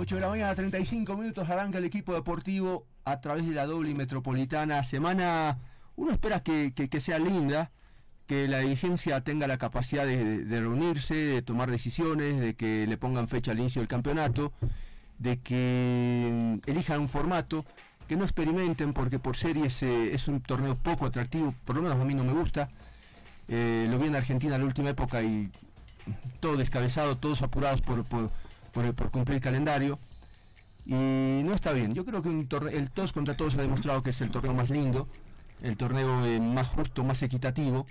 8 de la mañana, 35 minutos, arranca el equipo deportivo a través de la doble metropolitana. Semana, uno espera que, sea linda, que la dirigencia tenga la capacidad de, reunirse, de tomar decisiones, de que le pongan fecha al inicio del campeonato, de que mm, elijan un formato, que no experimenten, porque por series eh, es un torneo poco atractivo, por lo menos a mí no me gusta. Eh, lo vi en Argentina en la última época y todo descabezado, todos apurados por por, cumplir el calendario. Y no está bien. Yo creo que el todos contra todos ha demostrado que es el torneo más lindo, el torneo eh, más justo, más equitativo.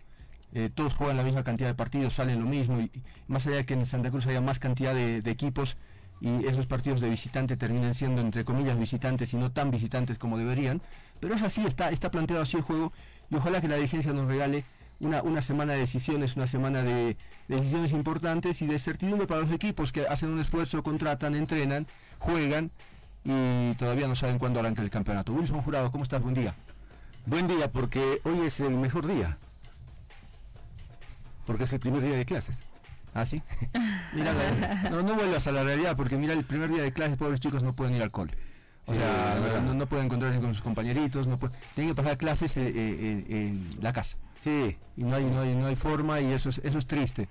Eh, todos juegan la misma cantidad de partidos, salen lo mismo. Y, más allá de que en Santa Cruz haya más cantidad de, equipos y esos partidos de visitante terminan siendo entre comillas visitantes y no tan visitantes como deberían. Pero es así, está, está planteado así el juego y ojalá que la dirigencia nos regale una, semana de decisiones, una semana de, decisiones importantes y de certidumbre para los equipos que hacen un esfuerzo, contratan, entrenan, juegan y todavía no saben cuándo arranca el campeonato. Wilson Jurado, ¿cómo estás? Buen día. Buen día, porque hoy es el mejor día. Porque es el primer día de clases. ¿Ah, sí? mira, no, no vuelvas a la realidad, porque mira, el primer día de clases, pobres chicos no pueden ir al cole. O sea, no, pueden encontrarse con sus compañeritos, no tienen que pasar clases eh, eh, en la casa. Sí. Y no hay, no hay, no hay forma y eso es, eso es triste.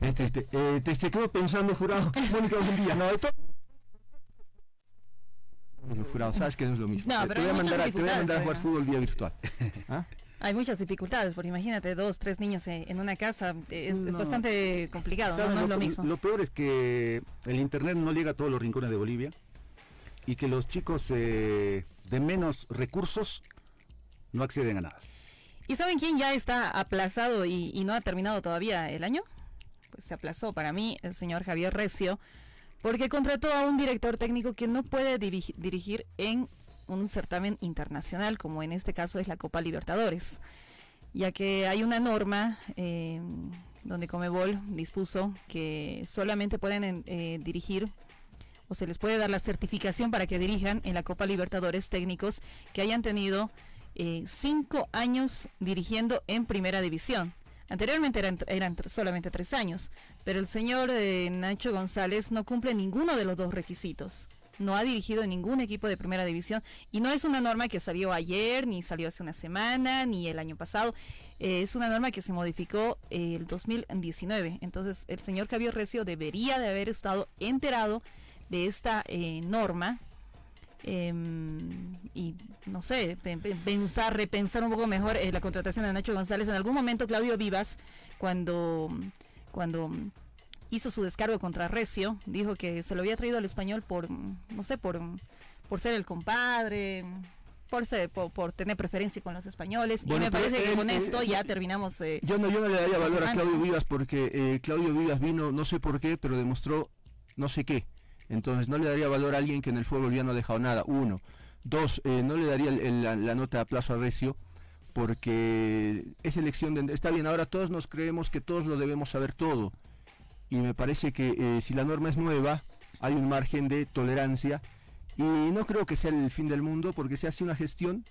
Es triste. Eh, te, se quedo pensando, jurado, Mónica, un día, no, esto... Jurado, sabes que no es lo mismo. No, te, voy a mandar a, te voy a mandar a jugar fútbol vía virtual. ¿Ah? Hay muchas dificultades, porque imagínate dos, tres niños en una casa, es, bastante complicado, ¿no? no es lo mismo. Lo peor es que el internet no llega a todos los rincones de Bolivia y que los chicos eh, de menos recursos no acceden a nada. ¿Y saben quién ya está aplazado y, no ha terminado todavía el año? Pues se aplazó para mí el señor Javier Recio, porque contrató a un director técnico que no puede dirigir en un certamen internacional, como en este caso es la Copa Libertadores, ya que hay una norma eh, donde Comebol dispuso que solamente pueden eh, dirigir o se les puede dar la certificación para que dirijan en la Copa Libertadores técnicos que hayan tenido eh, cinco años dirigiendo en primera división. Anteriormente eran, solamente tres años, pero el señor eh, Nacho González no cumple ninguno de los dos requisitos. No ha dirigido ningún equipo de primera división y no es una norma que salió ayer, ni salió hace una semana, ni el año pasado. Eh, es una norma que se modificó el 2019. Entonces el señor Javier Recio debería de haber estado enterado de esta norma Em, y no sé, pensar, repensar un poco mejor eh, la contratación de Nacho González. En algún momento Claudio Vivas, cuando, cuando hizo su descargo contra Recio, dijo que se lo había traído al español por, no sé, por, por ser el compadre, por, ser, por, tener preferencia con los españoles. y me parece que con esto ya terminamos. Eh, yo, no, yo no le daría valor a Claudio Vivas porque eh, Claudio Vivas vino, no sé por qué, pero demostró no sé qué. Entonces no le daría valor a alguien que en el fútbol ya no ha dejado nada. Uno. Dos, eh, no le daría la, nota de plazo a Recio porque es elección de... Está bien, ahora todos nos creemos que todos lo debemos saber todo. Y me parece que eh, si la norma es nueva, hay un margen de tolerancia. Y no creo que sea el fin del mundo porque se hace una gestión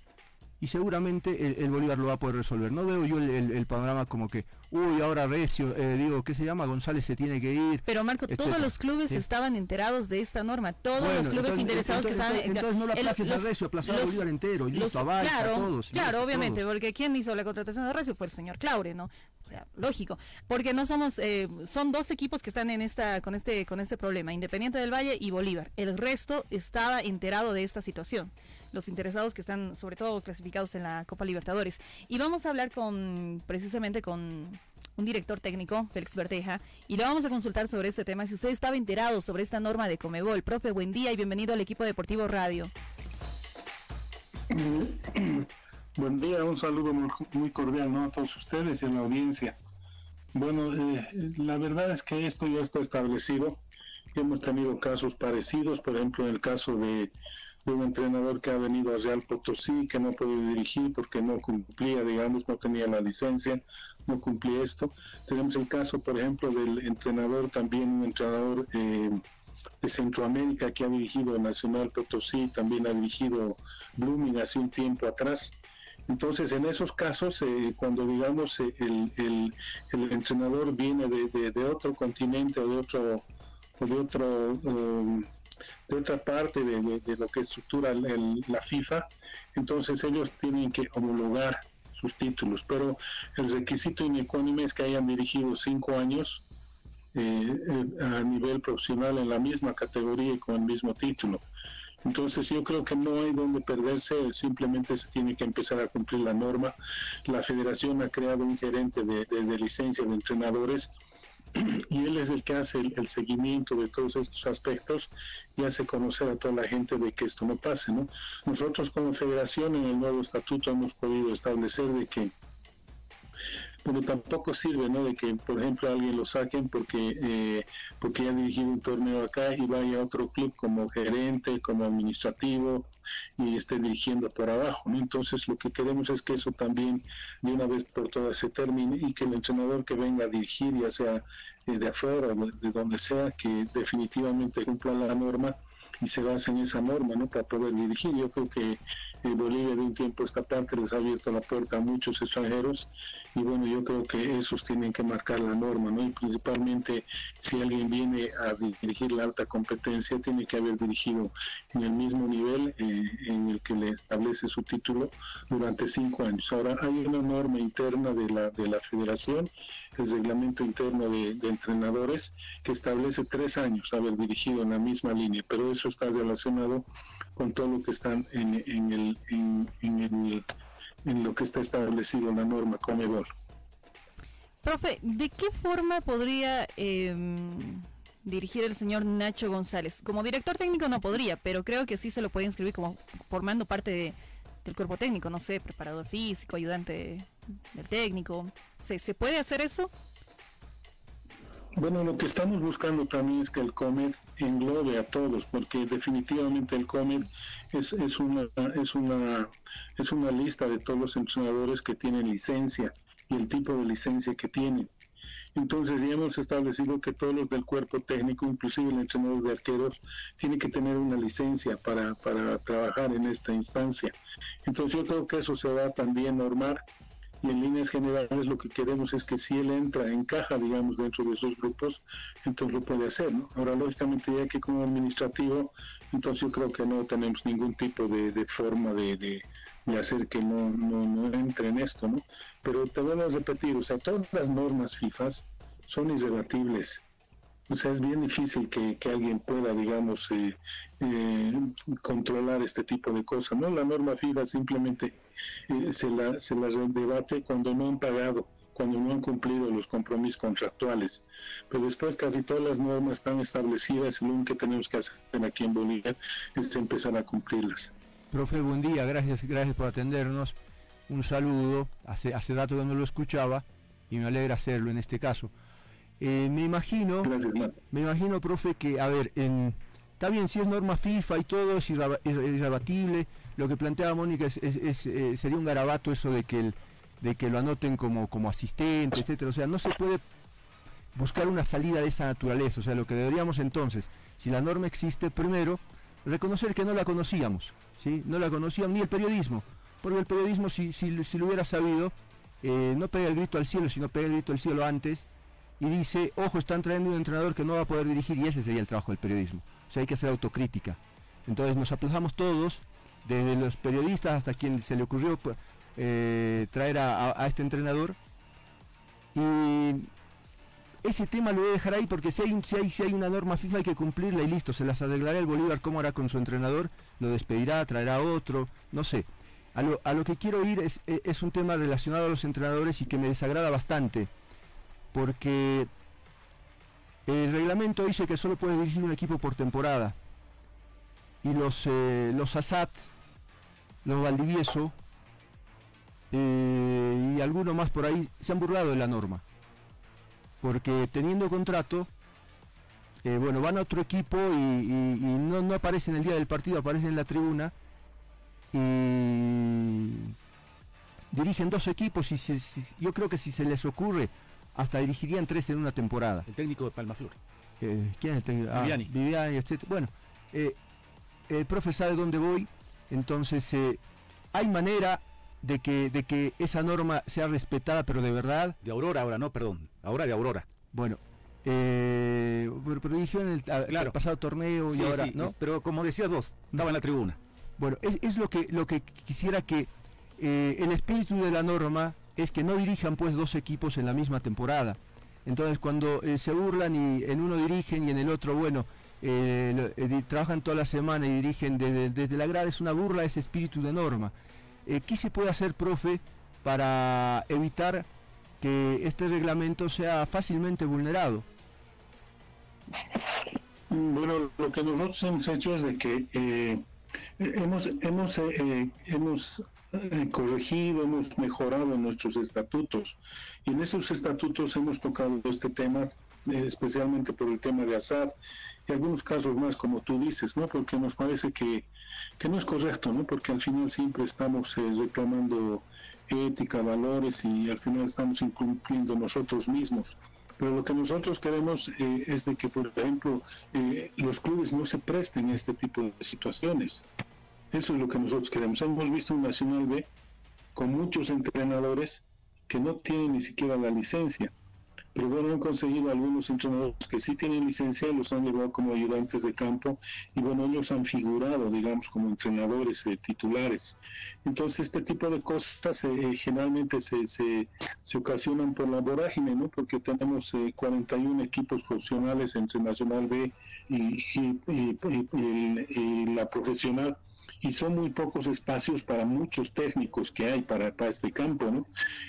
y seguramente el, Bolívar lo va a poder resolver. No veo yo el, panorama como que, uy, ahora Recio, eh, digo, ¿qué se llama? González se tiene que ir. Pero Marco, todos los clubes estaban enterados de esta norma, todos los clubes interesados que estaban... Entonces, no lo aplaces a Recio, aplazar a Bolívar entero, y los, claro, todos. Claro, obviamente, porque ¿quién hizo la contratación de Recio? Fue el señor Claure, ¿no? O sea, lógico, porque no somos, eh, son dos equipos que están en esta, con este, con este problema, Independiente del Valle y Bolívar. El resto estaba enterado de esta situación los interesados que están sobre todo clasificados en la Copa Libertadores. Y vamos a hablar con precisamente con un director técnico, Félix Berteja, y le vamos a consultar sobre este tema. Si usted estaba enterado sobre esta norma de Comebol, profe, buen día y bienvenido al equipo deportivo Radio. Buen día, un saludo muy, cordial a todos ustedes y a la audiencia. Bueno, eh, la verdad es que esto ya está establecido. Hemos tenido casos parecidos, por ejemplo, en el caso de de un entrenador que ha venido a Real Potosí, que no puede dirigir porque no cumplía, digamos, no tenía la licencia, no cumplía esto. Tenemos el caso, por ejemplo, del entrenador, también un entrenador eh, de Centroamérica que ha dirigido Nacional Potosí, también ha dirigido Blooming hace un tiempo atrás. Entonces, en esos casos, eh, cuando digamos eh, el, el, entrenador viene de, de, otro continente o de otro, o de otro de otra parte de, lo que estructura la FIFA, entonces ellos tienen que homologar sus títulos, pero el requisito inecuánime es que hayan dirigido cinco años eh, eh, a nivel profesional en la misma categoría y con el mismo título. Entonces yo creo que no hay donde perderse, simplemente se tiene que empezar a cumplir la norma. La federación ha creado un gerente de, de licencia de entrenadores y él es el que hace el, seguimiento de todos estos aspectos y hace conocer a toda la gente de que esto no pase, ¿no? Nosotros como federación en el nuevo estatuto hemos podido establecer de que pero tampoco sirve ¿no? de que por ejemplo alguien lo saquen porque eh, porque ha dirigido un torneo acá y vaya a otro club como gerente como administrativo y esté dirigiendo por abajo ¿no? entonces lo que queremos es que eso también de una vez por todas se termine y que el entrenador que venga a dirigir ya sea eh, de afuera de donde sea que definitivamente cumpla la norma y se basa en esa norma ¿no? para poder dirigir. Yo creo que Bolivia de un tiempo esta parte les ha abierto la puerta a muchos extranjeros y bueno, yo creo que esos tienen que marcar la norma, ¿no? Y principalmente si alguien viene a dirigir la alta competencia, tiene que haber dirigido en el mismo nivel eh, en el que le establece su título durante cinco años. Ahora, hay una norma interna de la, de la federación, el reglamento interno de entrenadores, que establece tres años haber dirigido en la misma línea, pero eso está relacionado con todo lo que está en, en, el, en, el, en lo que está establecido en la norma Comedor. Profe, ¿de qué forma podría em, dirigir el señor Nacho González? Como director técnico no podría, pero creo que sí se lo puede inscribir como formando parte del cuerpo técnico, no sé, preparador físico, ayudante del técnico. ¿Se, ¿Se puede hacer eso? Bueno, lo que estamos buscando también es que el COMED englobe a todos, porque definitivamente el COMED es, es, una, es, una, es una lista de todos los entrenadores que tienen licencia y el tipo de licencia que tienen. Entonces ya hemos establecido que todos los del cuerpo técnico, inclusive el entrenador de arqueros, tiene que tener una licencia para, para trabajar en esta instancia. Entonces yo creo que eso se va también a y en líneas generales lo que queremos es que si él entra, encaja, digamos, dentro de esos grupos, entonces lo puede hacer, ¿no? Ahora, lógicamente, ya que como administrativo, entonces yo creo que no tenemos ningún tipo de, forma de, de, hacer que no, no, entre en esto, ¿no? Pero te vuelvo a repetir, o sea, todas las normas FIFAs son irrebatibles. O sea, es bien difícil que, alguien pueda, digamos, eh, eh, controlar este tipo de cosas, ¿no? La norma FIFA simplemente eh, se, la, se la debate cuando no han pagado, cuando no han cumplido los compromisos contractuales. Pero después casi todas las normas están establecidas y lo único que tenemos que hacer aquí en Bolivia es empezar a cumplirlas. Profe, buen día, gracias, gracias por atendernos. Un saludo, hace, hace rato que no lo escuchaba y me alegra hacerlo en este caso. Eh, me imagino, me imagino, profe, que, a ver, en, está bien, si es norma FIFA y todo, es irrebatible. Lo que planteaba Mónica es, eh, sería un garabato eso de que, el, de que lo anoten como, como asistente, etcétera. O sea, no se puede buscar una salida de esa naturaleza. O sea, lo que deberíamos entonces, si la norma existe, primero, reconocer que no la conocíamos, ¿sí? No la conocían ni el periodismo, porque el periodismo, si, si, lo hubiera sabido, eh, no pega el grito al cielo, sino pega el grito al cielo antes y dice, ojo, están trayendo un entrenador que no va a poder dirigir y ese sería el trabajo del periodismo. O sea, hay que hacer autocrítica. Entonces nos aplazamos todos, desde los periodistas hasta quien se le ocurrió pues, eh, traer a, este entrenador. Y ese tema lo voy a dejar ahí porque si hay, si, hay, si hay una norma FIFA hay que cumplirla y listo, se las arreglará el Bolívar cómo hará con su entrenador, lo despedirá, traerá otro, no sé. A lo, a lo que quiero ir es, es un tema relacionado a los entrenadores y que me desagrada bastante porque el reglamento dice que solo puede dirigir un equipo por temporada. Y los, eh, los Asat, los Valdivieso eh, y algunos más por ahí se han burlado de la norma. Porque teniendo contrato, eh, bueno, van a otro equipo y, no, no, aparecen el día del partido, aparecen en la tribuna y dirigen dos equipos y yo creo que si se les ocurre hasta dirigirían tres en una temporada. El técnico de Palmaflor. Eh, ¿Quién es el técnico? Ah, Viviani. Viviani, etc. Bueno, eh, el profe sabe dónde voy, entonces eh, hay manera de que, de que esa norma sea respetada, pero de verdad. De Aurora ahora, no, perdón. Ahora de Aurora. Bueno, Eh, pero, dirigió en el, pasado torneo y ahora, ¿no? Pero como decías vos, estaba en la tribuna. Bueno, es, lo que lo que quisiera que eh, el espíritu de la norma es que no dirijan pues dos equipos en la misma temporada. Entonces cuando eh, se burlan y en uno dirigen y en el otro, bueno, trabajan toda la semana y dirigen desde, desde la grada, es una burla ese espíritu de norma. ¿Qué se puede hacer, profe, para evitar que este reglamento sea fácilmente vulnerado? Bueno, lo que nosotros hemos hecho es de que eh, hemos hemos eh, eh, corregido, hemos mejorado nuestros estatutos y en esos estatutos hemos tocado este tema especialmente por el tema de Assad y algunos casos más como tú dices, ¿no? Porque nos parece que, que no es correcto, ¿no? Porque al final siempre estamos reclamando ética, valores y al final estamos incumpliendo nosotros mismos. Pero lo que nosotros queremos eh, es de que, por ejemplo, eh, los clubes no se presten a este tipo de situaciones. Eso es lo que nosotros queremos. Hemos visto un Nacional B con muchos entrenadores que no tienen ni siquiera la licencia pero bueno, han conseguido algunos entrenadores que sí tienen licencia los han llevado como ayudantes de campo y bueno, ellos han figurado, digamos, como entrenadores eh, titulares. Entonces, este tipo de cosas eh, generalmente se, se, ocasionan por la vorágine, ¿no? Porque tenemos 41 eh, equipos profesionales entre Nacional B y, y la profesional y son muy pocos espacios para muchos técnicos que hay para, para este campo, ¿no?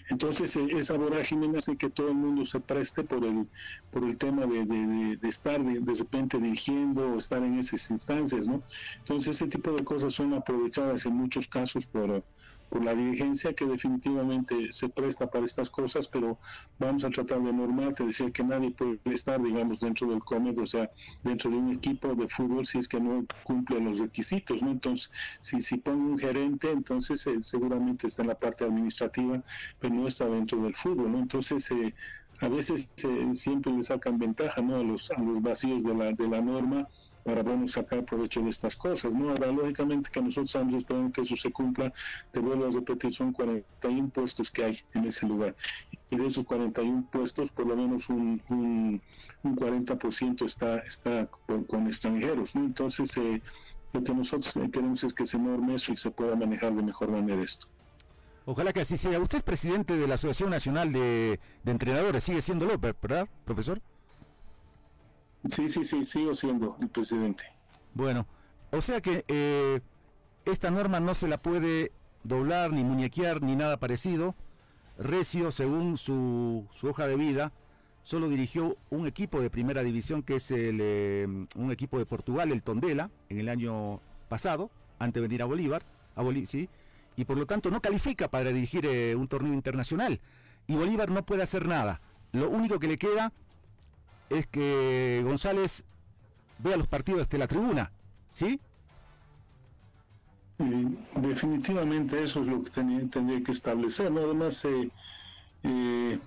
Entonces eh, esa vorágine hace que todo el mundo se preste por el, por el tema de, de, estar de, repente dirigiendo o estar en esas instancias, ¿no? Entonces ese tipo de cosas son aprovechadas en muchos casos por, por la dirigencia que definitivamente se presta para estas cosas, pero vamos a tratar de normal, te decía que nadie puede estar, digamos, dentro del COMED, o sea, dentro de un equipo de fútbol si es que no cumple los requisitos, ¿no? Entonces, si, si pongo un gerente, entonces seguramente está en la parte administrativa, pero no está dentro del fútbol. Entonces, eh, a veces eh, siempre le sacan ventaja, ¿no? A los, a los vacíos de la, de la norma para bueno, sacar provecho de estas cosas. ¿no? Ahora, lógicamente que nosotros estamos esperando que eso se cumpla, te vuelvo a repetir, son 41 puestos que hay en ese lugar. Y de esos 41 puestos, por lo menos un, un, 40% está, está con, extranjeros. Entonces, eh, lo que nosotros queremos es que se norme eso y se pueda manejar de mejor manera esto. Ojalá que así sea. Usted es presidente de la Asociación Nacional de, de Entrenadores, sigue siendo López, ¿verdad, profesor? Sí, sí, sí, sigo siendo el presidente. Bueno, o sea que eh, esta norma no se la puede doblar, ni muñequear, ni nada parecido. Recio, según su, su hoja de vida, solo dirigió un equipo de primera división que es el, eh, un equipo de Portugal, el Tondela, en el año pasado, antes de venir a Bolívar, a Bolí ¿sí? y por lo tanto no califica para dirigir eh, un torneo internacional. Y Bolívar no puede hacer nada. Lo único que le queda es que González vea los partidos desde la tribuna, ¿sí? definitivamente eso es lo que tendría que establecer, ¿no? Además, eh,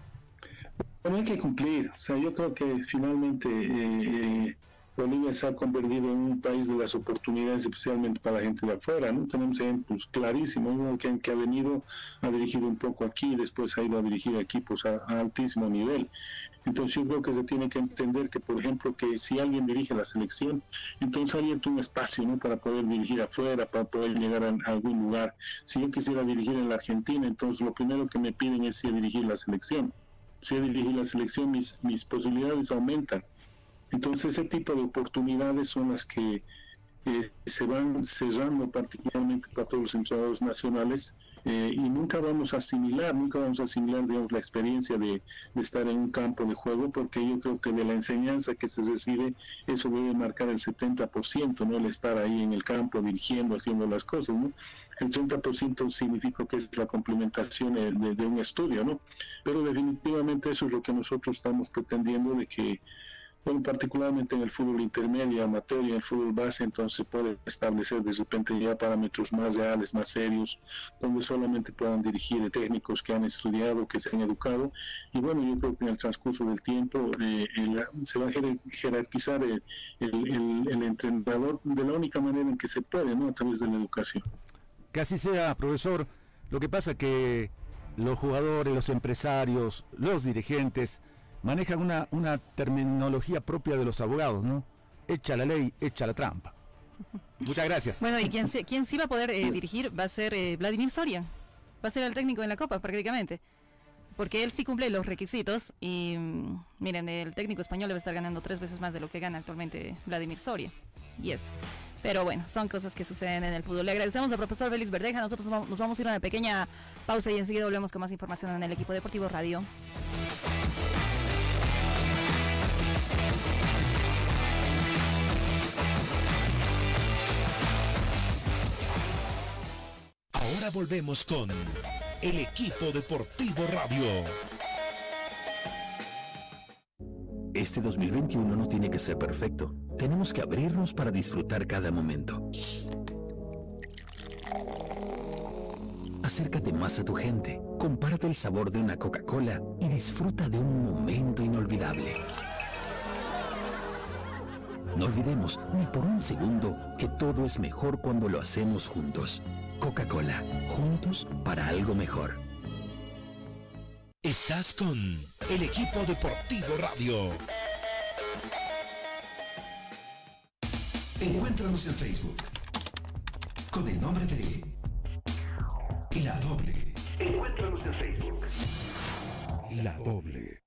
eh, hay que cumplir, o sea, yo creo que finalmente eh, eh, Bolivia se ha convertido en un país de las oportunidades, especialmente para la gente de afuera, ¿no? Tenemos ejemplos clarísimos, uno que, que, ha venido, ha dirigido un poco aquí, después ha ido a dirigir equipos a altísimo nivel. Entonces yo creo que se tiene que entender que, por ejemplo, que si alguien dirige la selección, entonces ha abierto un espacio ¿no? para poder dirigir afuera, para poder llegar a, algún lugar. Si yo quisiera dirigir en la Argentina, entonces lo primero que me piden es si dirigir la selección. Si dirigir la selección, mis, mis posibilidades aumentan. Entonces ese tipo de oportunidades son las que eh, se van cerrando particularmente para todos los entrenadores nacionales eh, y nunca vamos a asimilar, nunca vamos a asimilar digamos, la experiencia de, estar en un campo de juego porque yo creo que de la enseñanza que se recibe eso debe marcar el 70%, no el estar ahí en el campo dirigiendo, haciendo las cosas, ¿no? El 30% significa que es la complementación de, de un estudio, ¿no? Pero definitivamente eso es lo que nosotros estamos pretendiendo de que bueno, particularmente en el fútbol intermedio, amateur y en el fútbol base, entonces puede establecer de repente ya parámetros más reales, más serios, donde solamente puedan dirigir técnicos que han estudiado, que se han educado. Y bueno, yo creo que en el transcurso del tiempo eh, se va a jerarquizar el, el, entrenador de la única manera en que se puede, ¿no? A través de la educación. Que así sea, profesor. Lo que pasa que los jugadores, los empresarios, los dirigentes, manejan una, una terminología propia de los abogados, ¿no? Echa la ley, echa la trampa. Muchas gracias. Bueno, y quien, quien sí va a poder eh, dirigir va a ser eh, Vladimir Soria. Va a ser el técnico en la Copa, prácticamente. Porque él sí cumple los requisitos y mm, miren, el técnico español debe estar ganando tres veces más de lo que gana actualmente Vladimir Soria. Y eso. Pero bueno, son cosas que suceden en el fútbol. Le agradecemos al profesor Félix Verdeja. Nosotros nos vamos a ir a una pequeña pausa y enseguida volvemos con más información en el equipo deportivo radio. Volvemos con el equipo deportivo radio. Este 2021 no tiene que ser perfecto. Tenemos que abrirnos para disfrutar cada momento. Acércate más a tu gente, comparte el sabor de una Coca-Cola y disfruta de un momento inolvidable. No olvidemos ni por un segundo que todo es mejor cuando lo hacemos juntos. Coca-Cola, juntos para algo mejor. Estás con el equipo deportivo radio. Encuéntranos en Facebook con el nombre de La Doble. Encuéntranos en Facebook. La Doble.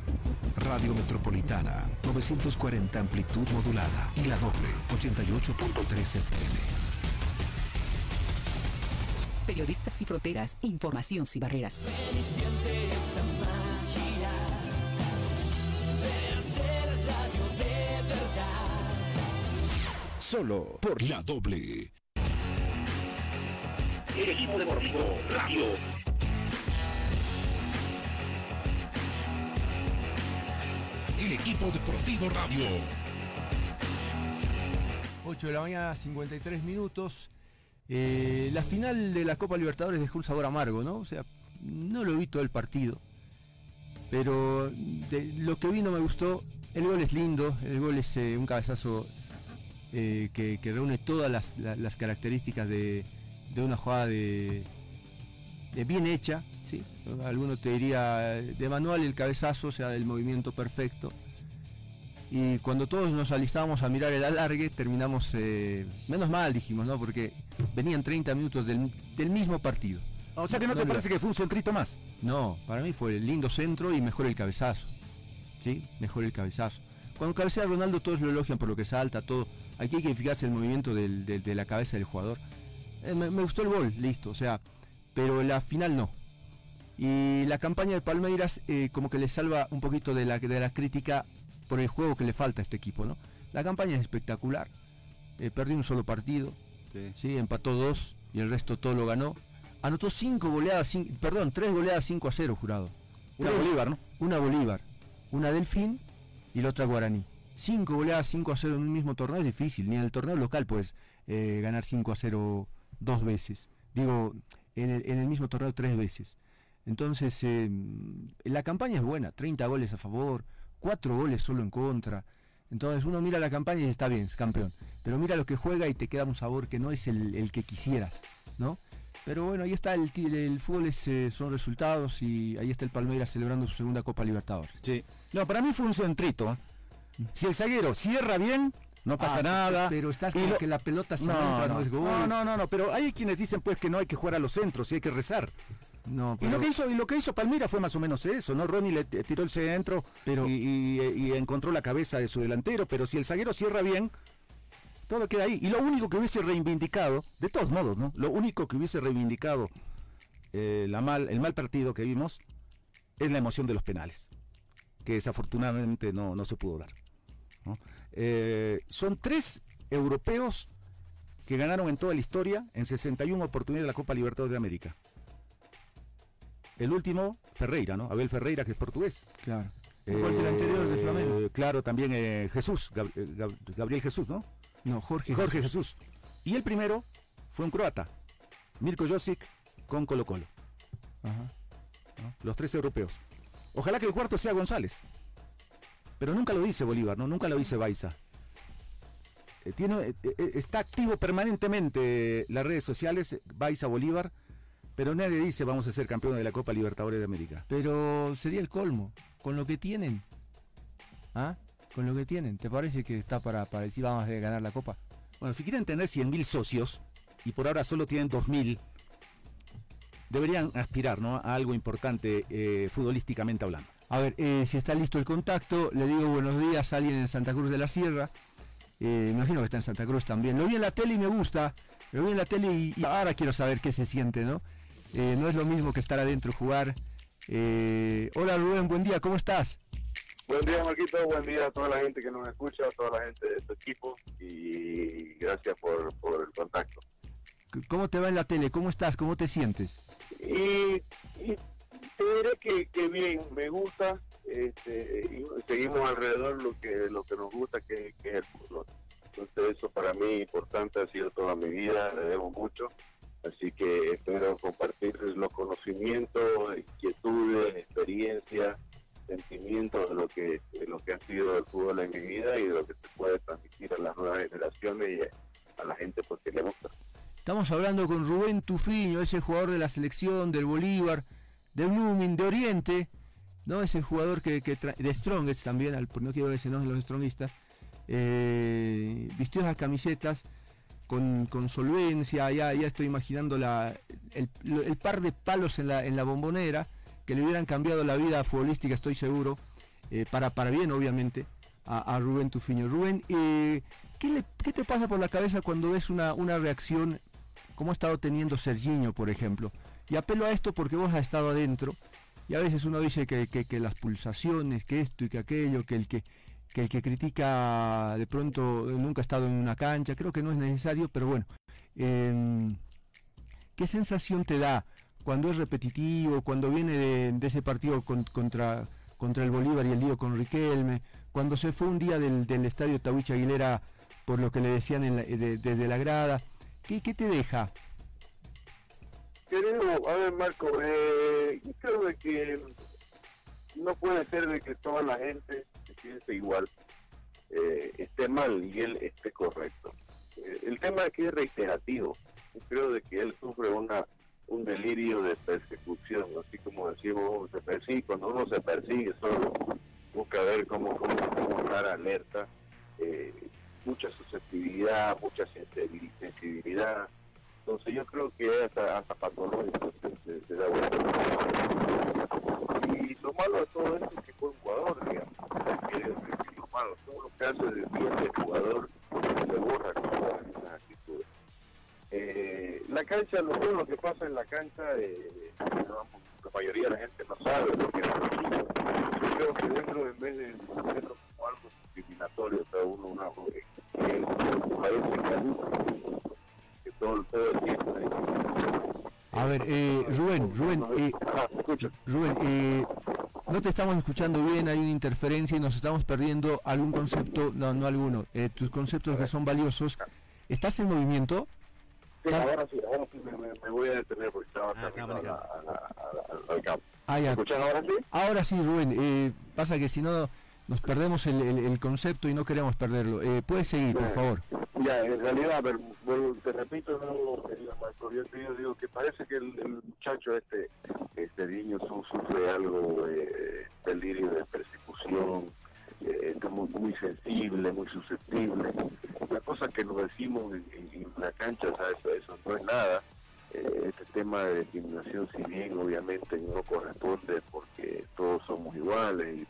Radio Metropolitana, 940 amplitud modulada y la doble, 88.3 FM. Periodistas sin fronteras, información sin barreras. Solo por la doble. El equipo deportivo Radio. El equipo deportivo radio. 8 de la mañana, 53 minutos. Eh, la final de la Copa Libertadores dejó un sabor amargo, ¿no? O sea, no lo vi todo el partido. Pero lo que vi no me gustó. El gol es lindo, el gol es eh, un cabezazo eh, que, reúne todas las, la- las características de, una jugada de bien hecha. ¿sí? Alguno te diría eh, de manual el cabezazo, o sea, el movimiento perfecto. Y cuando todos nos alistábamos a mirar el alargue, terminamos, eh, menos mal dijimos, ¿no? Porque venían 30 minutos del, del mismo partido. O sea que no te parece que fue un centrito más. No, para mí fue el lindo centro y mejor el cabezazo. ¿Sí? Mejor el cabezazo. Cuando cabecea Ronaldo todos lo elogian por lo que salta, todo. Aquí hay que fijarse el movimiento del- del- de la cabeza del jugador. Eh, me, me gustó el gol, listo, o sea, pero la final no. Y la campaña de Palmeiras eh, como que le salva un poquito de la, de la crítica por el juego que le falta a este equipo, ¿no? La campaña es espectacular. Eh, perdió un solo partido, sí, empató dos y el resto todo lo ganó. Anotó cinco goleadas, cin- perdón, tres goleadas 5 a 0, jurado. Una Tres. Bolívar, ¿no? Una Bolívar, una Delfín y la otra Guaraní. Cinco goleadas 5 a 0 en un mismo torneo es difícil, ni en el torneo local puedes eh, ganar 5 a 0 dos veces. Digo, en el, mismo torneo tres veces. Entonces, eh, la campaña es buena, 30 goles a favor, 4 goles solo en contra. Entonces uno mira la campaña y está bien, es campeón. Pero mira lo que juega y te queda un sabor que no es el, que quisieras, ¿no? Pero bueno, ahí está, el, el fútbol es, eh, son resultados y ahí está el Palmeiras celebrando su segunda Copa Libertadores. Sí. No, para mí fue un centrito. Si el zaguero cierra bien, no pasa Ah, nada. Pero estás como lo- que la pelota se no, entra, no, no, es gol. no, no, no, no, pero hay quienes dicen pues que no hay que jugar a los centros y hay que rezar. No, Y lo que hizo y lo que hizo Palmira fue más o menos eso, ¿no? Ronnie le tiró el centro Pero- y, y- y encontró la cabeza de su delantero, pero si el zaguero cierra bien, todo queda ahí. Y lo único que hubiese reivindicado, de todos modos, ¿no? Lo único que hubiese reivindicado eh, la mal, el mal partido que vimos es la emoción de los penales, que desafortunadamente no, no se pudo dar. ¿no? Eh, son tres europeos que ganaron en toda la historia en 61 oportunidades de la Copa Libertadores de América. El último, Ferreira, ¿no? Abel Ferreira, que es portugués. Claro. Igual que el anterior de Flamengo. Eh, Claro, también eh, Jesús, Gab- eh, Gab- Gabriel Jesús, ¿no? No, Jorge. Jorge Jesús. Y el primero fue un croata, Mirko Josic con Colo Colo. Ajá. los tres europeos. Ojalá que el cuarto sea González. Pero nunca lo dice Bolívar, ¿no? Nunca lo dice Baiza. Eh, tiene, eh, eh, está activo permanentemente las redes sociales, Baiza Bolívar, pero nadie dice vamos a ser campeones de la Copa Libertadores de América. Pero sería el colmo. Con lo que tienen. ¿Ah? Con lo que tienen. ¿Te parece que está para, para decir vamos a ganar la copa? Bueno, si quieren tener 100.000 socios y por ahora solo tienen 2.000, deberían aspirar ¿no? a algo importante eh, futbolísticamente hablando. A ver, eh, si está listo el contacto, le digo buenos días a alguien en Santa Cruz de la Sierra. Eh, imagino que está en Santa Cruz también. Lo vi en la tele y me gusta. Lo vi en la tele y, y ahora quiero saber qué se siente, ¿no? Eh, no es lo mismo que estar adentro jugar. Eh, hola Rubén, buen día, ¿cómo estás? Buen día, Marquito. Buen día a toda la gente que nos escucha, a toda la gente de tu equipo. Y gracias por, por el contacto. ¿Cómo te va en la tele? ¿Cómo estás? ¿Cómo te sientes? Y, y que, que bien, me gusta. Este, y seguimos alrededor lo que lo que nos gusta, que, que es el fútbol. Entonces, eso para mí importante, ha sido toda mi vida, le debo mucho. Así que espero compartir los conocimientos, inquietudes, experiencias, sentimientos de lo que de lo que ha sido el fútbol en mi vida y de lo que se puede transmitir a las nuevas generaciones y a, la gente porque le gusta. Estamos hablando con Rubén Tufiño, ese jugador de la selección, del Bolívar, de Blooming, de Oriente, ¿no? Ese jugador que, que de Strongest también, al- no quiero decir no los Strongistas, eh, vistió esas camisetas con, con solvencia, ya, ya estoy imaginando la, el, el par de palos en la, en la bombonera que le hubieran cambiado la vida futbolística, estoy seguro, eh, para, para bien obviamente, a, a Rubén Tufiño. Rubén, eh, ¿qué, le- qué te pasa por la cabeza cuando ves una, una reacción como ha estado teniendo Serginho, por ejemplo? Y apelo a esto porque vos has estado adentro y a veces uno dice que, que- las pulsaciones, que esto y que aquello, que el que, el que critica de pronto nunca ha estado en una cancha, creo que no es necesario, pero bueno, em, ¿qué sensación te da cuando es repetitivo, cuando viene de, ese partido con- contra, contra el Bolívar y el lío con Riquelme, cuando se fue un día del, estadio Tawich Aguilera por lo que le decían desde la grada? ¿Qué, te deja? Querido, a ver Marco, eh, yo creo de que no puede ser de que toda la gente que piense igual eh, esté mal y él esté correcto. Eh, el tema que es reiterativo. Yo creo de que él sufre una un delirio de persecución, así como decimos, se persigue, cuando uno se persigue solo busca ver cómo, cómo, estar alerta, eh, mucha susceptibilidad, mucha sensibil- sensibilidad, entonces yo creo que es hasta, hasta patológico se da vuelta. Y lo malo de todo esto es que fue un jugador, digamos. Que lo malo, todo lo que hace de bien el jugador se borra con todas esas actitudes. Eh, la cancha, lo, lo que pasa en la cancha, eh, la mayoría de la gente no sabe lo que los. Yo creo que dentro, en vez de verlo como algo discriminatorio, cada uno una eh, que parece que que todo, todo el tiempo. A ver, eh, Rubén, Rubén, eh, Rubén, eh, no te estamos escuchando bien, hay una interferencia y nos estamos perdiendo algún concepto, no, no alguno, eh, tus conceptos que son valiosos. ¿Estás en movimiento? Sí, ahora sí, ahora sí me, me- voy a detener porque estaba camino a la- a la- a la- al campo. Ah, ya. ¿Me escuchan ahora sí? Ahora sí, Rubén, eh, pasa que si no nos perdemos el, el- el concepto y no queremos perderlo. Eh, puedes seguir, por favor. Ya, en realidad, te repito, no, yo te digo, que parece que el, el muchacho este, este niño su- sufre algo, eh, delirio de persecución, eh, está muy, muy sensible, muy susceptible. La cosa que nos decimos en, en- en la cancha, eso, eso no es nada. Eh, este tema de discriminación, si bien obviamente no corresponde porque todos somos iguales y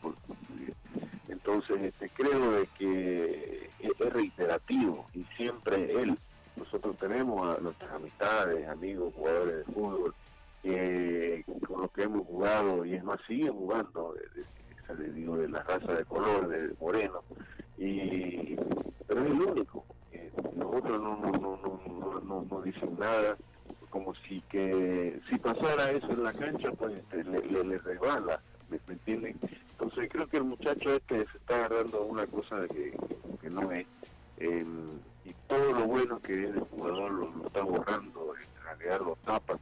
entonces este, creo de que es reiterativo y siempre él. Nosotros tenemos a nuestras amistades, amigos, jugadores de fútbol, que con los que hemos jugado y es más, siguen jugando, digo, de la raza de color, de moreno, y, pero es el único. Nosotros no, no, no, no, no, no, no dicen nada, como si que si pasara eso en la cancha, pues este, le, le, le ¿me, entienden? Entonces creo que el muchacho este se está agarrando una cosa de que, que no es. Eh, y todo lo bueno que es el jugador lo, está borrando, en realidad lo tapa,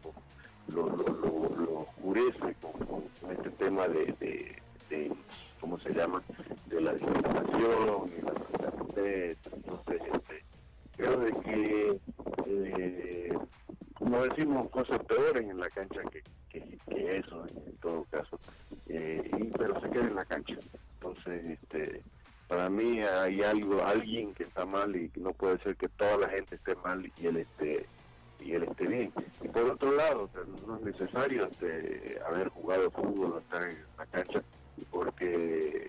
lo, lo, lo, lo oscurece con, con, este tema de, de, de, ¿cómo se llama?, de la discriminación y la, la entonces este, creo de que eh, como decimos cosas peores en la cancha que, que, eso en todo caso. Eh, y, pero se queda en la cancha. Entonces este para mí hay algo alguien que está mal y no puede ser que toda la gente esté mal y él esté y él esté bien. Y por otro lado no es necesario este, haber jugado fútbol estar en la cancha porque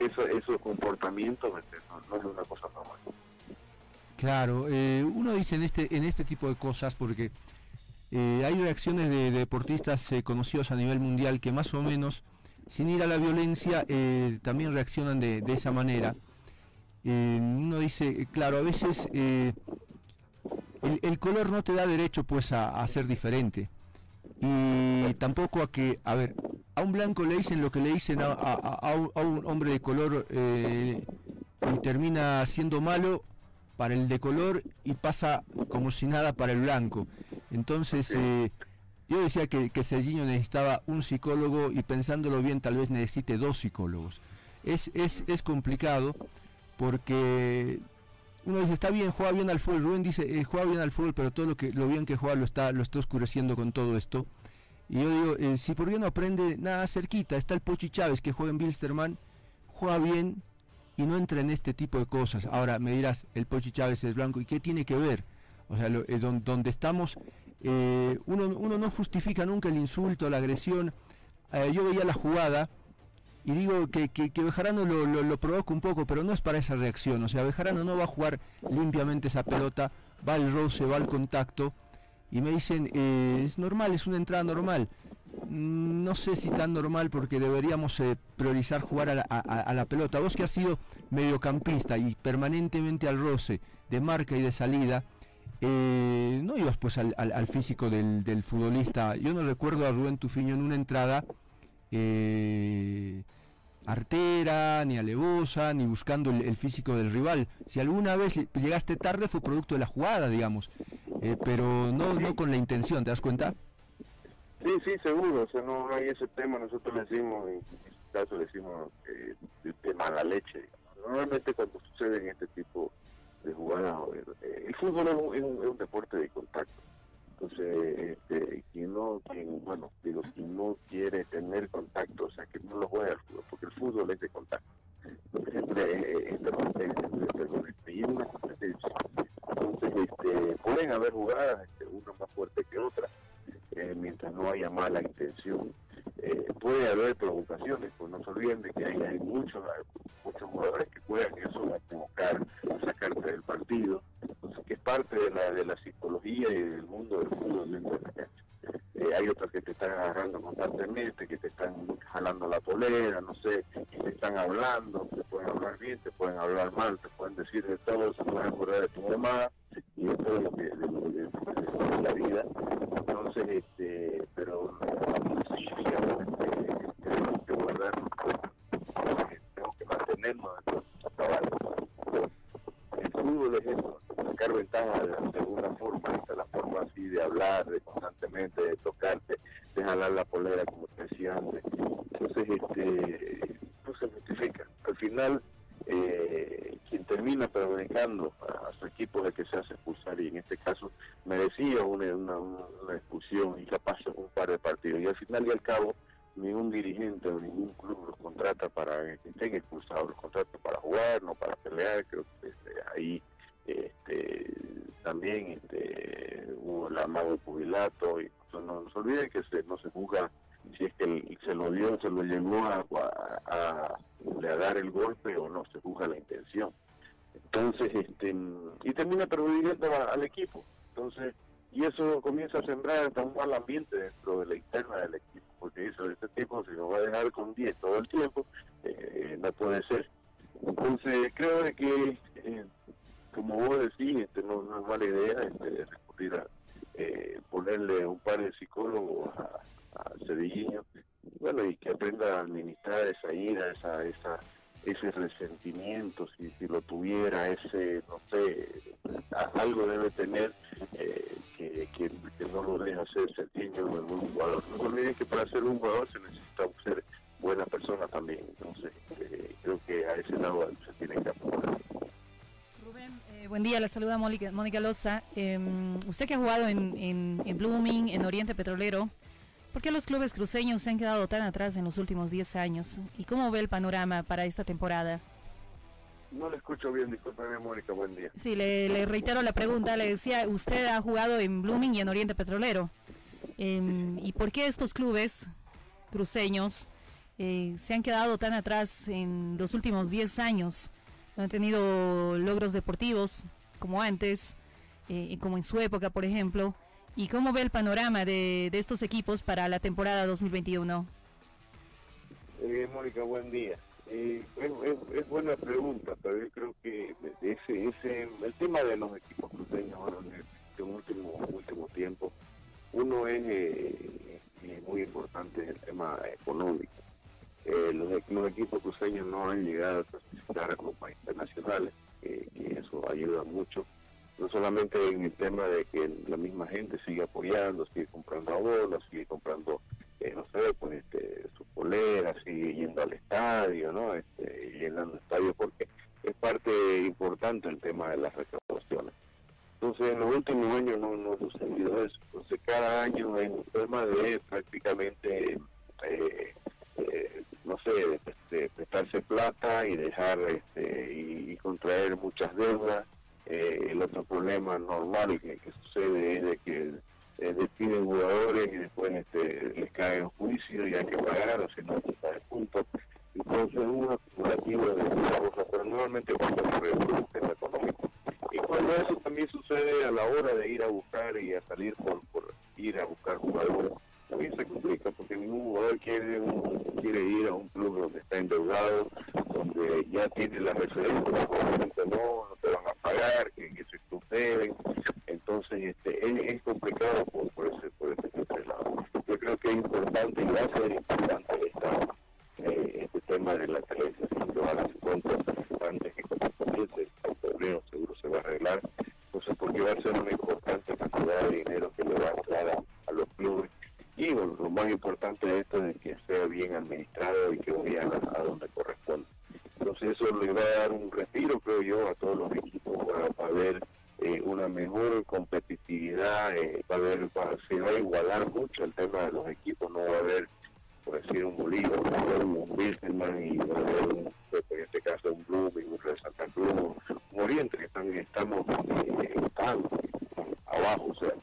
eso esos comportamientos este, no, no es una cosa normal Claro, eh, uno dice en este, en este tipo de cosas porque eh, hay reacciones de, de deportistas eh, conocidos a nivel mundial que más o menos, sin ir a la violencia, también reaccionan de, esa manera. Uno dice, claro, a veces el, color no te da derecho pues a, ser diferente. Y tampoco a que, a ver, a un blanco le dicen lo que le dicen a un, hombre de color y termina siendo malo para el de color y pasa como si nada para el blanco. Entonces, eh, yo decía que, que Serginho necesitaba un psicólogo y pensándolo bien tal vez necesite dos psicólogos. Es, es, es complicado porque uno dice, está bien, juega bien al fútbol. Rubén dice, eh, juega bien al fútbol, pero todo lo que lo bien que juega lo está, lo está oscureciendo con todo esto. Y yo digo, eh, si por qué no aprende nada cerquita, está el Pochi Chávez que juega en Bilsterman, juega bien, y no entra en este tipo de cosas. Ahora me dirás, el Pochi Chávez es blanco, ¿y qué tiene que ver? O sea, lo, eh, don, donde estamos, eh, uno, uno no justifica nunca el insulto, la agresión. Eh, yo veía la jugada y digo que, que, que Bejarano lo, lo, lo, provoca un poco, pero no es para esa reacción. O sea, Bejarano no va a jugar limpiamente esa pelota, va al roce, va al contacto. Y me dicen, eh, es normal, es una entrada normal no sé si tan normal porque deberíamos eh, priorizar jugar a la, a, a la, pelota. Vos que has sido mediocampista y permanentemente al roce de marca y de salida, eh, no ibas pues al, al, físico del, futbolista. Yo no recuerdo a Rubén Tufiño en una entrada eh, artera, ni alevosa, ni buscando el, el, físico del rival. Si alguna vez llegaste tarde fue producto de la jugada, digamos, eh, pero no, no con la intención, ¿te das cuenta? Sí, sí, seguro, o sea, no hay ese tema, nosotros le decimos, en este caso le decimos eh, de, de, mala leche. Normalmente cuando suceden este tipo de jugadas, eh, el fútbol es un, es, un, es un, deporte de contacto. Entonces, este, quien no, quien, bueno, digo, quien no quiere tener contacto, o sea, que no lo juega al fútbol, porque el fútbol es de contacto. Porque siempre es de competencia, y es una competencia. Entonces, este, pueden haber jugadas, este, una más fuerte que otra, eh, mientras no haya mala intención. Eh, puede haber provocaciones, pues no se olviden de que hay, hay muchos, muchos jugadores que juegan eso a provocar, a sacarte del partido, entonces que es parte de la, de la psicología y del mundo del fútbol dentro de la cancha. Eh, hay otras que te están agarrando constantemente, que te están jalando la polera, no sé, y te están hablando, te pueden hablar bien, te pueden hablar mal, te pueden decir de todo, se pueden acordar de tu mamá y de todo lo que de, la vida. Entonces, este, pero sí, tenemos que guardar, tenemos que mantenernos dentro El fútbol es eso, sacar ventaja de, de alguna forma, de la forma así de hablar, de constantemente, de tocarte, de jalar la polera, como decía antes. Entonces, este, no se justifica. Al final, eh, termina perjudicando a, su equipo de que se hace expulsar y en este caso merecía una, una, una expulsión y capaz un par de partidos y al final y al cabo ningún dirigente o ningún club los contrata para que estén expulsados, los contrata para jugar, no para pelear, creo que este, ahí este, también este, hubo el amado jubilato y no, no se olviden que se, no se juzga si es que se lo dio, se lo llegó a, a, a, dar el golpe o no, se juzga la intención. Entonces, este, y termina perjudicando al equipo. Entonces, y eso comienza a sembrar un mal ambiente dentro de la interna del equipo, porque eso, este tipo se lo va a dejar con 10 todo el tiempo, eh, no puede ser. Entonces, creo de que, eh, como vos decís, este, no, es mala idea este, recurrir a eh, ponerle un par de psicólogos a, a bueno, y que aprenda a administrar esa reprimida, esa, esa, ese resentimiento, si, si lo tuviera, saluda Mónica, Mónica Loza. Em, usted que ha jugado en, en, en Blooming, en Oriente Petrolero, ¿Por qué los clubes cruceños se han quedado tan atrás en los últimos 10 años? ¿Y cómo ve el panorama para esta temporada? No le escucho bien, discúlpeme Mónica, buen día. Sí, le, reitero la pregunta, le decía, usted ha jugado en Blooming y en Oriente Petrolero. Em, ¿Y por qué estos clubes cruceños eh, se han quedado tan atrás en los últimos 10 años? No han tenido logros deportivos como antes, eh, como en su época, por ejemplo. ¿Y cómo ve el panorama de, estos equipos para la temporada 2021? Eh, Mónica, buen día. Eh, es, buena pregunta, pero yo creo que ese, ese, el tema de los equipos cruceños en este último, último tiempo, uno es eh, muy importante el tema económico. Los, los, equipos cruceños no han llegado a clasificar a copas internacionales, que eso ayuda mucho no solamente en el tema de que la misma gente sigue apoyando, sigue comprando abonos, sigue comprando, eh, no sé, pues este, sus poleras, sigue yendo al estadio, ¿no? Este, llenando estadio porque es parte importante el tema de las recaudaciones. Entonces, en los últimos años no, no ha sucedido eso. Entonces, cada año hay un tema de prácticamente, eh, eh, no sé, de, prestarse plata y dejar este, y contraer muchas deudas eh, el otro problema normal que, sucede es de que eh, despiden jugadores y después este, les cae en juicio y hay que pagar, o si no, está de punto. Entonces es un acumulativo de cosas, pero normalmente cuando se reduce el económico. Y cuando eso también sucede a la hora de ir a buscar y a salir por, por ir a buscar jugadores, también se complica porque ningún jugador quiere, quiere ir a un club donde está endeudado, donde ya tiene la referencia, no, no te van a pagar, que, que se suceden. Entonces este, es, complicado por, por, ese, por ese, lado. Yo creo que es importante y va a ser importante esta, eh, este tema de la creencia, si lo hagas cuenta antes que comience el febrero seguro se va a arreglar. Entonces, porque va a ser una importante cantidad de dinero que le va a entrar a, a los clubes y bueno, lo más importante de esto es que sea bien administrado y que vaya a, donde corresponde. Entonces eso le va a dar un respiro, creo yo, a todos los equipos para, ver eh, una mejor competitividad, eh, va a ver, se va a igualar mucho el tema de los equipos, no va a haber, por decir, un Bolívar, va a haber un Wilstermann y va a haber, un, en este caso, un Blooming, un Red Santa Cruz, un Oriente, que están, estamos eh, abajo, o sea,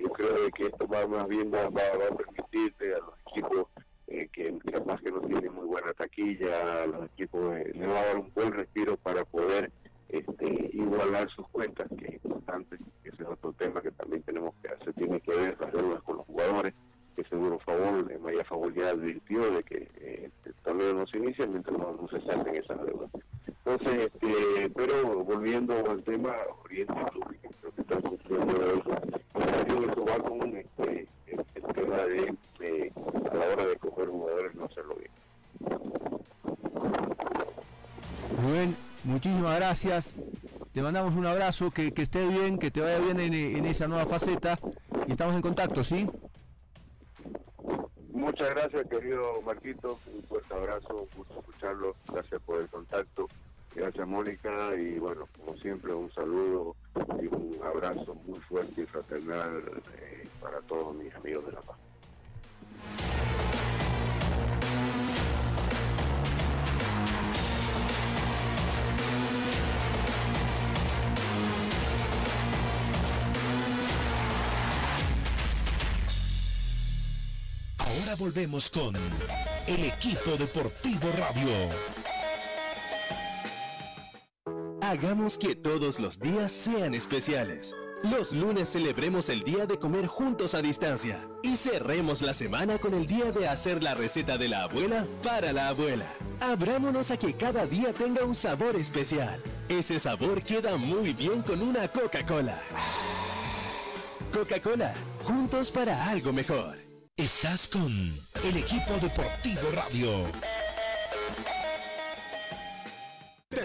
yo creo que esto va más bien va, a permitirte a los equipos eh, que capaz que no tienen muy buena taquilla, a los equipos eh, le va a dar un buen respiro para poder este, igualar sus cuentas, que es importante, que ese es otro tema que también tenemos que hacer, tiene que ver las deudas con los jugadores, que seguro favor, eh, María Favor ya advirtió de que eh, el torneo no se inicia mientras no, se salten esas deudas. Entonces, este, pero volviendo al tema Oriente Público, creo que está sufriendo eso eso va con este, el, tema de, a la hora de coger jugadores no hacerlo bien. Rubén, muchísimas Te mandamos un abrazo, que, que esté bien, que te vaya bien en, en, esa nueva faceta y estamos en contacto, ¿sí? Muchas gracias, querido Marquito. Un fuerte abrazo, un gusto escucharlo. Gracias por el contacto. Gracias, Mónica. Y bueno, como siempre, un saludo y un abrazo muy fuerte y fraternal eh, para todos mis amigos de La Paz. Volvemos con el equipo deportivo radio. Hagamos que todos los días sean especiales. Los lunes celebremos el día de comer juntos a distancia y cerremos la semana con el día de hacer la receta de la abuela para la abuela. Abrámonos a que cada día tenga un sabor especial. Ese sabor queda muy bien con una Coca-Cola. Coca-Cola, juntos para algo mejor. Estás con el equipo deportivo radio.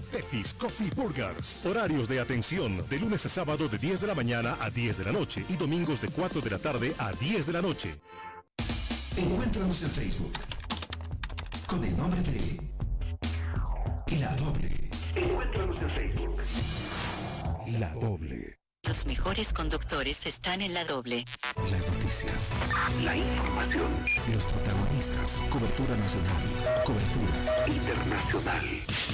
Tefis Coffee Burgers. Horarios de atención de lunes a sábado de 10 de la mañana a 10 de la noche y domingos de 4 de la tarde a 10 de la noche. Encuéntranos en Facebook con el nombre de La Doble. Encuéntranos en Facebook. La Doble. Los mejores conductores están en la doble. Las noticias. La información. Los protagonistas. Cobertura nacional. Cobertura internacional.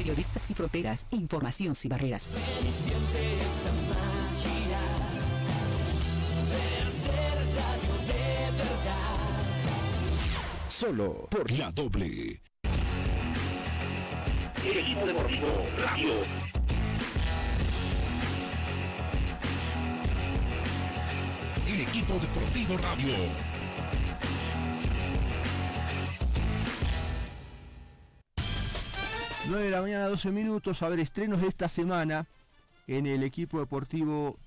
Periodistas sin fronteras, información sin barreras. Solo por la doble. El equipo deportivo Radio. El equipo deportivo Radio. Nueve de la mañana, 12 minutos. A ver, estrenos de esta semana en el equipo deportivo,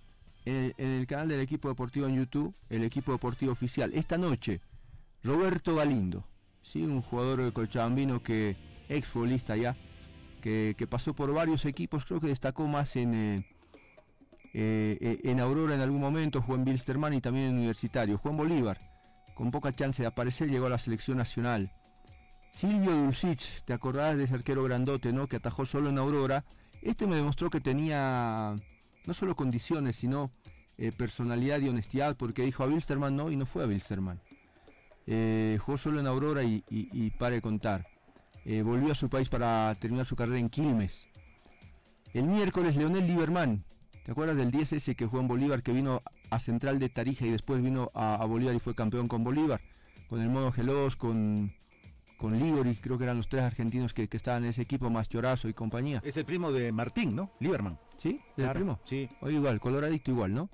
en el, canal del equipo deportivo en YouTube, el equipo deportivo oficial. Esta noche, Roberto Galindo, ¿sí? un jugador cochabambino que, ex futbolista ya, que, que pasó por varios equipos, creo que destacó más en, eh, eh, eh, en Aurora en algún momento, jugó en Bilsterman y también en Universitario. Juan Bolívar, con poca chance de aparecer, llegó a la selección nacional. Silvio Dulcich, te acordás de ese arquero grandote, ¿no? Que atajó solo en Aurora. Este me demostró que tenía no solo condiciones, sino eh, personalidad y honestidad, porque dijo a Bilsterman no y no fue a Bilsterman. Eh, jugó solo en Aurora y para de contar. Eh, volvió a su país para terminar su carrera en Quilmes. El miércoles, Leonel Lieberman. ¿Te acuerdas del 10 ese que jugó en Bolívar, que vino a Central de Tarija y después vino a, a Bolívar y fue campeón con Bolívar? Con el modo Gelos, con, con Ligori, creo que eran los tres argentinos que, que estaban en ese equipo, más Chorazo y compañía. Es el primo de Martín, ¿no? Lieberman. ¿Sí? ¿El Claro, primo? Sí. O igual, coloradito igual, ¿no?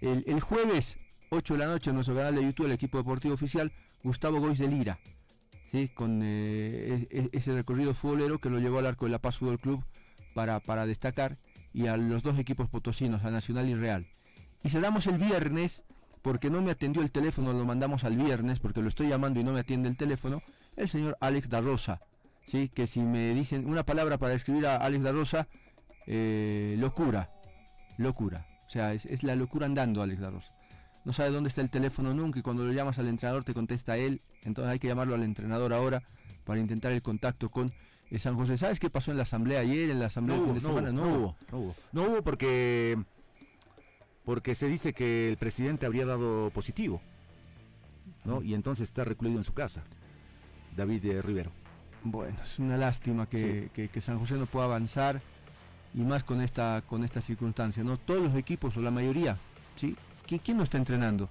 el, el jueves, 8 de la noche, en nuestro canal de YouTube, el equipo deportivo oficial, Gustavo Gois de Lira. ¿sí? Con eh, e- e- ese recorrido futbolero que lo llevó al arco de La Paz Fútbol Club para, para destacar y a los dos equipos potosinos, a Nacional y Real. Y cerramos el viernes, porque no me atendió el teléfono, lo mandamos al viernes, porque lo estoy llamando y no me atiende el teléfono, el señor Alex da Rosa. ¿sí? Que si me dicen una palabra para describir a Alex da Rosa, eh, locura. Locura. O sea, es, es la locura andando, Alex da Rosa. No sabe dónde está el teléfono nunca y cuando lo llamas al entrenador te contesta él. Entonces hay que llamarlo al entrenador ahora para intentar el contacto con eh, San José. ¿Sabes qué pasó en la asamblea ayer, en la asamblea No fin de no semana? hubo, no hubo, no hubo. No hubo porque porque se dice que el presidente habría dado positivo, ¿no? Y entonces está recluido en su casa, David eh, Rivero. Bueno, es una lástima que, que- que San José no pueda avanzar y más con esta con esta circunstancia, ¿no? Todos los equipos o la mayoría, ¿sí? ¿Qui- ¿Quién no está entrenando?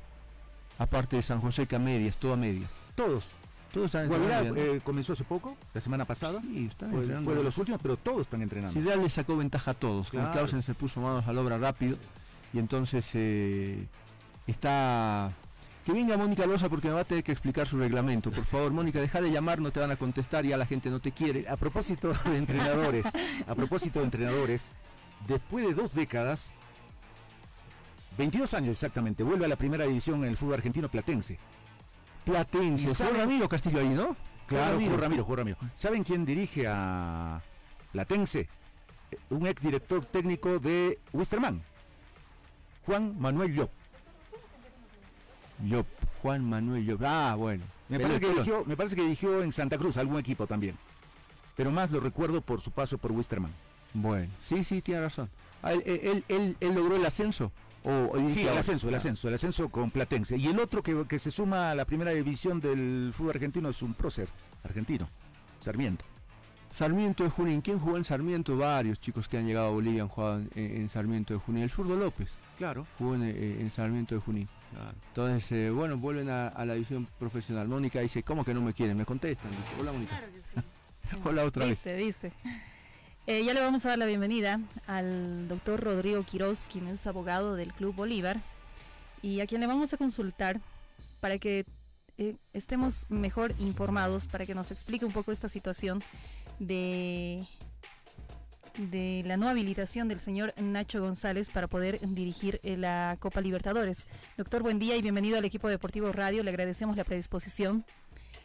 Aparte de San José que a medias, todo a medias. Todos. Todos están Guavirá entrenando. eh, comenzó hace poco, la semana pasada. Sí, están fue, entrenando. fue de los últimos, pero todos están entrenando. Si Real le sacó ventaja a todos, Claro. Clausen se puso manos a la obra rápido y entonces eh, está... Que venga Mónica Loza porque me va a tener que explicar su reglamento. Por favor, Mónica, deja de llamar, no te van a contestar, ya la gente no te quiere. A propósito de entrenadores, a propósito de entrenadores, después de dos décadas, 22 años exactamente, vuelve a la primera división en el fútbol argentino platense. Platense, ¿Y fue saben- Ramiro Castillo ahí, ¿no? Claro. Juan Ramiro, Juan Ramiro. ¿Saben quién dirige a Platense? Eh, Un ex director técnico de Wisterman, Juan Manuel Llop. Juan Manuel Llop. Ah, bueno. Me parece, que dirigió, me parece que dirigió en Santa Cruz algún equipo también. Pero más lo recuerdo por su paso por Wisterman. Bueno, sí, sí, tiene razón. Ah, ¿Él, él, él, él logró el ascenso? O, sí, el ascenso, el ascenso, el ascenso con Platense. Y el otro que, que se suma a la primera división del fútbol argentino es un prócer argentino, Sarmiento. Sarmiento de Junín. ¿Quién jugó en Sarmiento? Varios chicos que han llegado a Bolivia han jugado en, en Sarmiento de Junín. El zurdo López. Claro. Jugó en, eh, en Sarmiento de Junín. Claro. Entonces, eh, bueno, vuelven a, a, la división profesional. Mónica dice, ¿cómo que no me quieren? Me contestan. Dice, hola, Mónica. Claro que sí. hola otra viste, vez. Viste, eh, ya le vamos a dar la bienvenida al doctor Rodrigo Quiroz, quien es abogado del Club Bolívar, y a quien le vamos a consultar para que eh, estemos mejor informados, para que nos explique un poco esta situación de, de la no habilitación del señor Nacho González para poder dirigir eh, la Copa Libertadores. Doctor, buen día y bienvenido al equipo deportivo Radio. Le agradecemos la predisposición.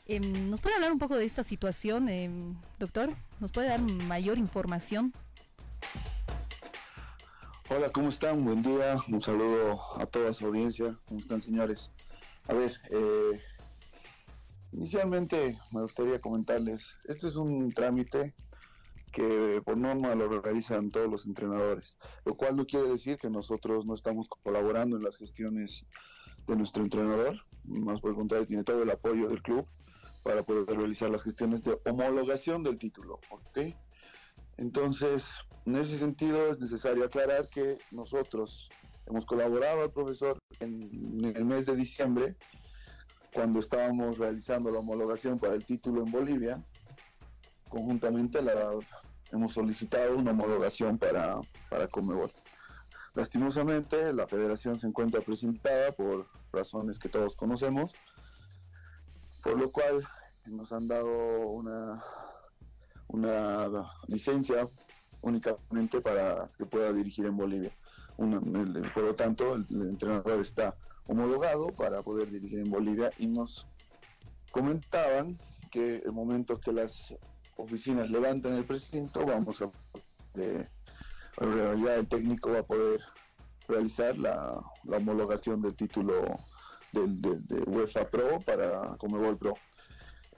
Eh, ¿Nos puede hablar un poco de esta situación, eh, doctor? ¿Nos puede dar mayor información? Hola, ¿cómo están? Buen día. Un saludo a toda su audiencia. ¿Cómo están, señores? A ver, eh, inicialmente me gustaría comentarles, este es un trámite que por norma lo realizan todos los entrenadores, lo cual no quiere decir que nosotros no estamos colaborando en las gestiones de nuestro entrenador, más por el contrario, tiene todo el apoyo del club para poder realizar las gestiones de homologación del título, ¿ok? Entonces, en ese sentido es necesario aclarar que nosotros hemos colaborado al profesor en, el mes de diciembre, cuando estábamos realizando la homologación para el título en Bolivia, conjuntamente la, hemos solicitado una homologación para, para Comebol. Lastimosamente, la federación se encuentra presentada por razones que todos conocemos, por lo cual nos han dado una, una licencia únicamente para que pueda dirigir en Bolivia. Por lo tanto, el, el, entrenador está homologado para poder dirigir en Bolivia y nos comentaban que el momento que las oficinas levanten el precinto, vamos a... Eh, realidad el técnico va a poder realizar la, homologación del título de, UEFA Pro para Comebol Pro.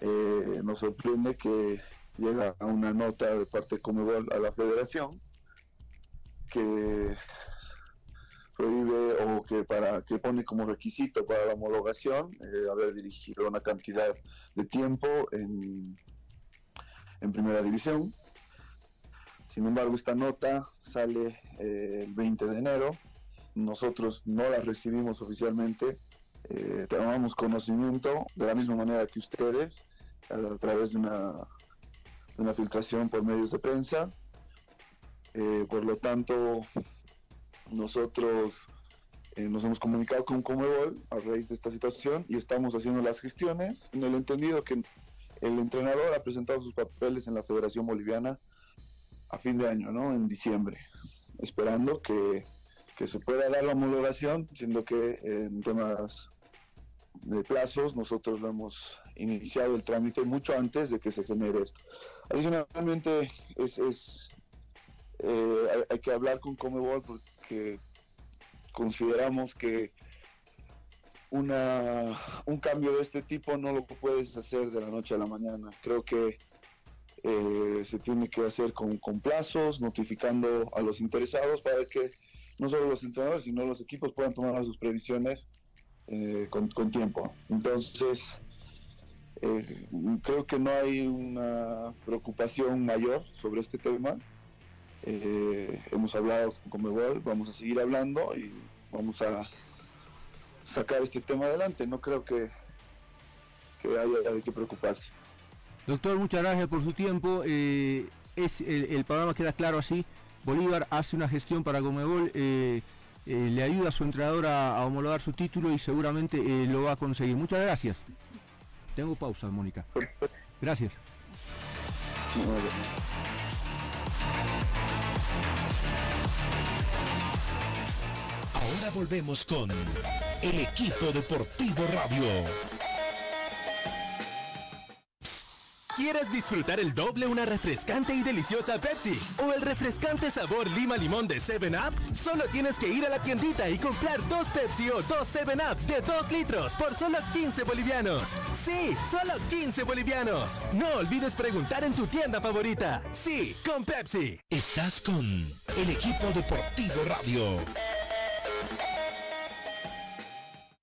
Eh, nos sorprende que llega una nota de parte de Comebol a la federación que prohíbe o que para que pone como requisito para la homologación eh, haber dirigido una cantidad de tiempo en, en primera división. Sin embargo, esta nota sale eh, el 20 de enero. Nosotros no la recibimos oficialmente. Eh, conocimiento de la misma manera que ustedes a, través de una, de una, filtración por medios de prensa. Eh, por lo tanto, nosotros eh, nos hemos comunicado con Comebol a raíz de esta situación y estamos haciendo las gestiones en el entendido que el entrenador ha presentado sus papeles en la Federación Boliviana a fin de año, ¿no? En diciembre, esperando que, que se pueda dar la homologación, siendo que en temas de plazos nosotros lo hemos iniciado el trámite mucho antes de que se genere esto. Adicionalmente, es, es eh, hay, hay, que hablar con Comebol porque consideramos que una, un cambio de este tipo no lo puedes hacer de la noche a la mañana. Creo que eh, se tiene que hacer con, con, plazos, notificando a los interesados para que no solo los entrenadores, sino los equipos puedan tomar sus previsiones eh, con, con, tiempo. Entonces, eh, creo que no hay una preocupación mayor sobre este tema. Eh, hemos hablado con Comebol, vamos a seguir hablando y vamos a sacar este tema adelante. No creo que, que haya de qué preocuparse. Doctor, muchas gracias por su tiempo. Eh, es el, el, programa queda claro así. Bolívar hace una gestión para Comebol, eh, eh, le ayuda a su entrenador a, a, homologar su título y seguramente eh, lo va a conseguir. Muchas gracias. Tengo pausa, Mónica. Gracias. Volvemos con el equipo deportivo radio. ¿Quieres disfrutar el doble una refrescante y deliciosa Pepsi? ¿O el refrescante sabor lima limón de 7-Up? Solo tienes que ir a la tiendita y comprar dos Pepsi o dos 7-Up de 2 litros por solo 15 bolivianos. Sí, solo 15 bolivianos. No olvides preguntar en tu tienda favorita. Sí, con Pepsi. Estás con el equipo deportivo radio.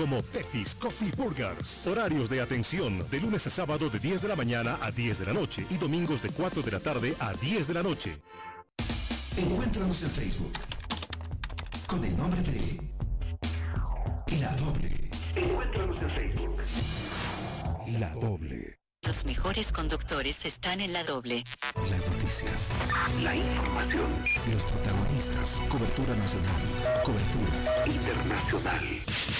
como Tefis Coffee Burgers. Horarios de atención de lunes a sábado de 10 de la mañana a 10 de la noche y domingos de 4 de la tarde a 10 de la noche. Encuéntranos en Facebook con el nombre de La Doble. Encuéntranos en Facebook. La Doble. Los mejores conductores están en la doble. Las noticias. La información Los protagonistas. Cobertura nacional. Cobertura internacional.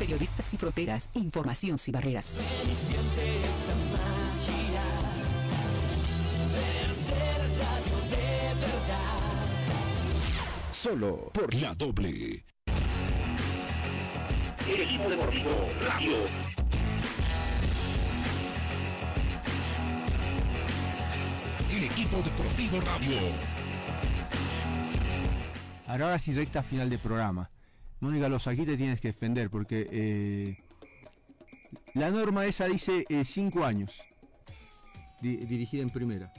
Periodistas sin fronteras, información sin barreras. Solo por la doble. El equipo deportivo radio. El equipo deportivo radio. Ahora, ahora sí, recta final de programa. Mónica Los, aquí te tienes que defender porque eh, la norma esa dice 5 años di- dirigir en primera.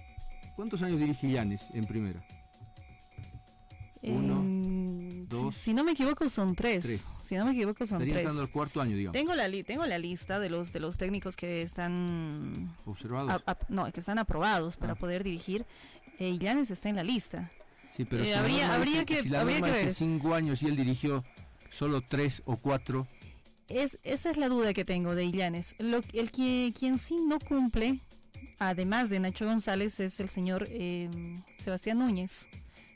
¿Cuántos años dirige Llanes en primera? Uno, Em, dos, si, si no me equivoco son tres. tres. Si no me equivoco son Estaría tres. entrando al cuarto año, digamos. Tengo la li- tengo la lista de los de los técnicos que están Observados. a- a- no, que están aprobados para Ah. poder dirigir. Eh, Llanes está en la lista. Sí, pero Eh, si la habría- norma habría dice- que- si la habría norma que ver. cinco años y él dirigió solo tres o cuatro, Es, esa es la duda que tengo de Illanes. Lo, el que quien sí no cumple, además de Nacho González, es el señor eh, Sebastián Núñez,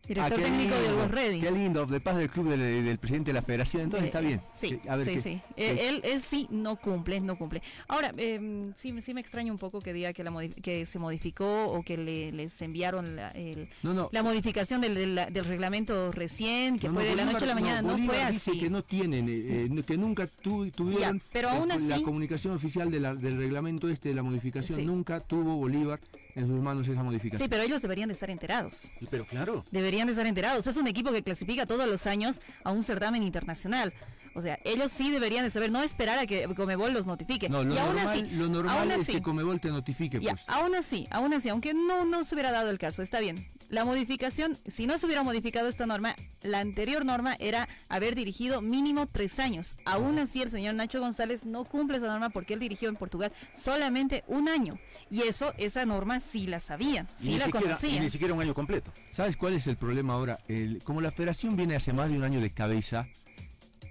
director Ah, técnico de lindo, Olvos Ready. Qué lindo, de paz del club del, del presidente de la federación, entonces Eh, está bien. Sí, a ver sí, qué- sí. qué- Eh, él, él sí no cumple, no cumple. Ahora, eh, sí, sí me extraña un poco que diga que, la que se modificó o que le, les enviaron la, el- No, no. la modificación del, del, del reglamento recién, que No, fue de la Bolívar- noche a la mañana. No, fue dice así. que no tienen, eh, eh, que nunca tu- tuvieron Ya, pero aún la así- comunicación oficial de la- del reglamento este de la modificación, Sí. nunca tuvo Bolívar en sus manos esa Sí, modificación. pero ellos deberían de estar enterados. Pero claro. Deberían de estar enterados. Es un equipo que clasifica todos los años a un certamen internacional. O sea, ellos sí deberían de saber, no esperar a que Comebol los notifique. No, lo y aún normal, así, lo normal aún es así, que Comebol te notifique, ya, pues. aún así, aún así, aunque no, no se hubiera dado el caso, está bien. La modificación, si no se hubiera modificado esta norma, la anterior norma era haber dirigido mínimo tres años. Aún así, el señor Nacho González no cumple esa norma porque él dirigió en Portugal solamente un año. Y eso, esa norma sí la sabían, sí ni la siquiera, y ni siquiera un año completo. ¿Sabes cuál es el problema ahora? El- como la federación viene hace más de un año de cabeza,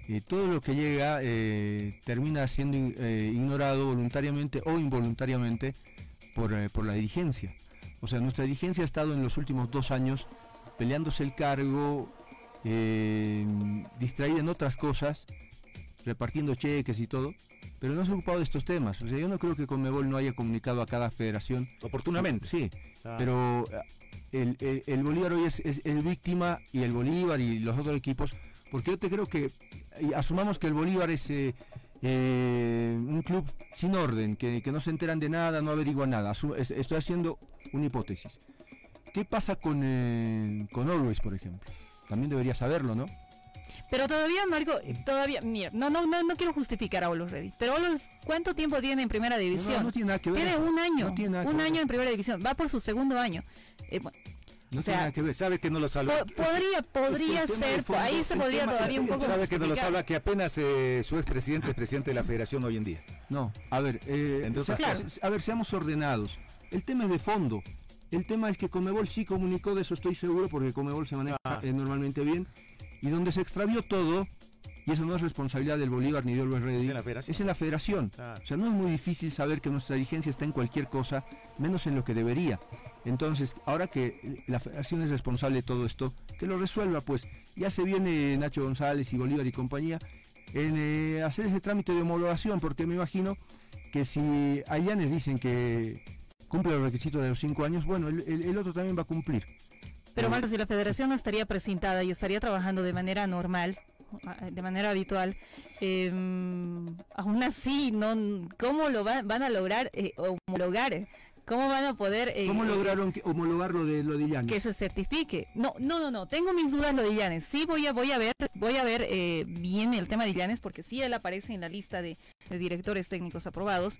eh, todo lo que llega eh, termina siendo eh, ignorado voluntariamente o involuntariamente por, por la dirigencia. O sea, nuestra dirigencia ha estado en los últimos dos años peleándose el cargo, distraída en otras cosas, repartiendo cheques y todo, pero no se ha ocupado de estos temas. O sea, yo no creo que Conmebol no haya comunicado a cada federación. Oportunamente. Sí, Claro. pero el, el- el Bolívar hoy es, es- es víctima y el Bolívar y los otros equipos, porque yo te creo que, asumamos que el Bolívar es eh, eh, un club sin orden, que, que no se enteran de nada, no averiguan nada. Es- estoy haciendo una hipótesis. ¿Qué pasa con, eh, con Always, por ejemplo? También debería saberlo, ¿no? Pero todavía, Marco, todavía, mira, no, no, no, no quiero justificar a Olos Ready, pero Olos, ¿cuánto tiempo tiene en primera división? No, no tiene nada que ver. Tiene un año, No tiene nada que un ver. año en primera división, va por su segundo año. Eh, bueno, No o sea, tiene nada que ver, sabe que no lo salva. po- podría, podría ser, fondo- ahí se podría todavía un poco Sabe que no lo salva que apenas eh, su expresidente es presidente de la federación hoy en día. No, a ver, eh, Entonces, claro. a ver, seamos ordenados. El tema es de fondo. El tema es que Comebol sí comunicó, de eso estoy seguro, porque Comebol se maneja Ah. eh, normalmente bien. Y donde se extravió todo, y eso no es responsabilidad del Bolívar ni de Always Ready, Es en la federación. es en la federación. Claro. O sea, no es muy difícil saber que nuestra dirigencia está en cualquier cosa, menos en lo que debería. Entonces, ahora que eh, la federación es responsable de todo esto, que lo resuelva, pues. Ya se viene Nacho González y Bolívar y compañía en eh, hacer ese trámite de homologación, porque me imagino que si a Llanes dicen que cumple los requisitos de los cinco años, bueno, el, el- el otro también va a cumplir. Pero Marcos, si la federación no estaría presentada y estaría trabajando de manera normal, de manera habitual, eh, aún así, no, ¿cómo lo va- van a lograr eh, homologar? ¿Cómo van a poder eh, ¿Cómo eh, lograron que- homologar lo de, lo de Llanes? que se certifique? No, no, no, no. Tengo mis dudas lo de Llanes. Sí voy a voy a ver voy a ver eh, bien el tema de Llanes porque sí él aparece en la lista de, de directores técnicos aprobados.